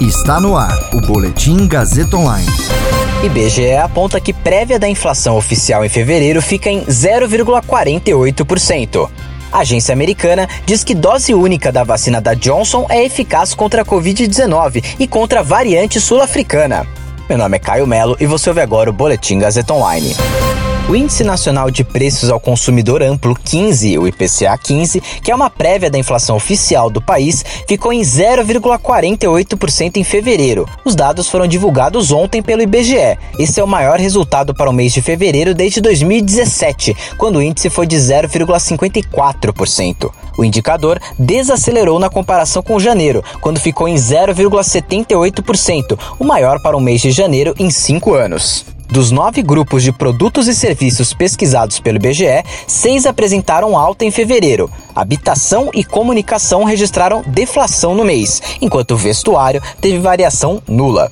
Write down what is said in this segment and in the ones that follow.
Está no ar o Boletim Gazeta Online. IBGE aponta que prévia da inflação oficial em fevereiro fica em 0,48%. A agência americana diz que dose única da vacina da Johnson é eficaz contra a Covid-19 e contra a variante sul-africana. Meu nome é Caio Melo e você ouve agora o Boletim Gazeta Online. O Índice Nacional de Preços ao Consumidor Amplo 15, o IPCA 15, que é uma prévia da inflação oficial do país, ficou em 0,48% em fevereiro. Os dados foram divulgados ontem pelo IBGE. Esse é o maior resultado para o mês de fevereiro desde 2017, quando o índice foi de 0,54%. O indicador desacelerou na comparação com janeiro, quando ficou em 0,78%, o maior para o mês de janeiro em cinco anos. Dos nove grupos de produtos e serviços pesquisados pelo IBGE, seis apresentaram alta em fevereiro. Habitação e comunicação registraram deflação no mês, enquanto o vestuário teve variação nula.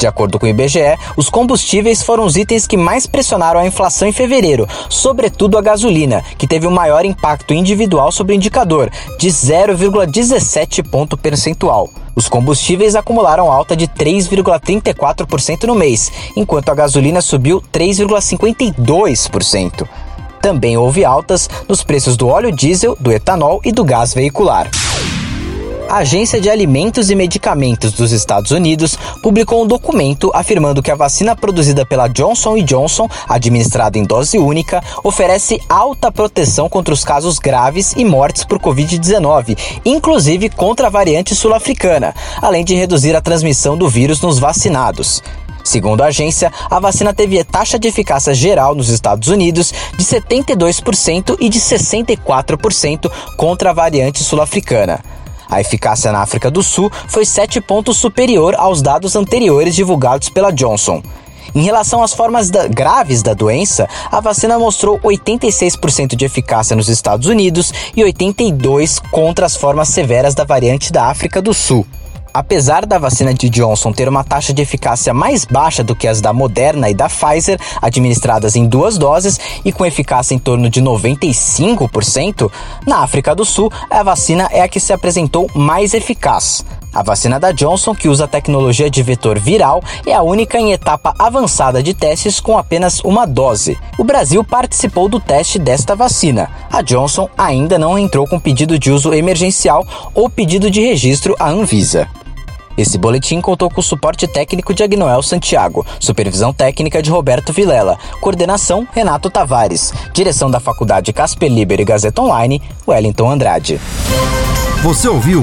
De acordo com o IBGE, os combustíveis foram os itens que mais pressionaram a inflação em fevereiro, sobretudo a gasolina, que teve o maior impacto individual sobre o indicador, de 0,17 ponto percentual. Os combustíveis acumularam alta de 3,34% no mês, enquanto a gasolina subiu 3,52%. Também houve altas nos preços do óleo diesel, do etanol e do gás veicular a Agência de Alimentos e Medicamentos dos Estados Unidos publicou um documento afirmando que a vacina produzida pela Johnson Johnson, administrada em dose única, oferece alta proteção contra os casos graves e mortes por Covid-19, inclusive contra a variante sul-africana, além de reduzir a transmissão do vírus nos vacinados. Segundo a agência, a vacina teve taxa de eficácia geral nos Estados Unidos de 72% e de 64% contra a variante sul-africana. A eficácia na África do Sul foi 7 pontos superior aos dados anteriores divulgados pela Johnson. Em relação às formas da, graves da doença, a vacina mostrou 86% de eficácia nos Estados Unidos e 82% contra as formas severas da variante da África do Sul. Apesar da vacina de Johnson ter uma taxa de eficácia mais baixa do que as da Moderna e da Pfizer, administradas em duas doses e com eficácia em torno de 95%, na África do Sul a vacina é a que se apresentou mais eficaz. A vacina da Johnson, que usa tecnologia de vetor viral, é a única em etapa avançada de testes com apenas uma dose. O Brasil participou do teste desta vacina. A Johnson ainda não entrou com pedido de uso emergencial ou pedido de registro à Anvisa. Esse boletim contou com o suporte técnico de Agnoel Santiago, supervisão técnica de Roberto Vilela, coordenação Renato Tavares, direção da Faculdade Casper Liber e Gazeta Online, Wellington Andrade. Você ouviu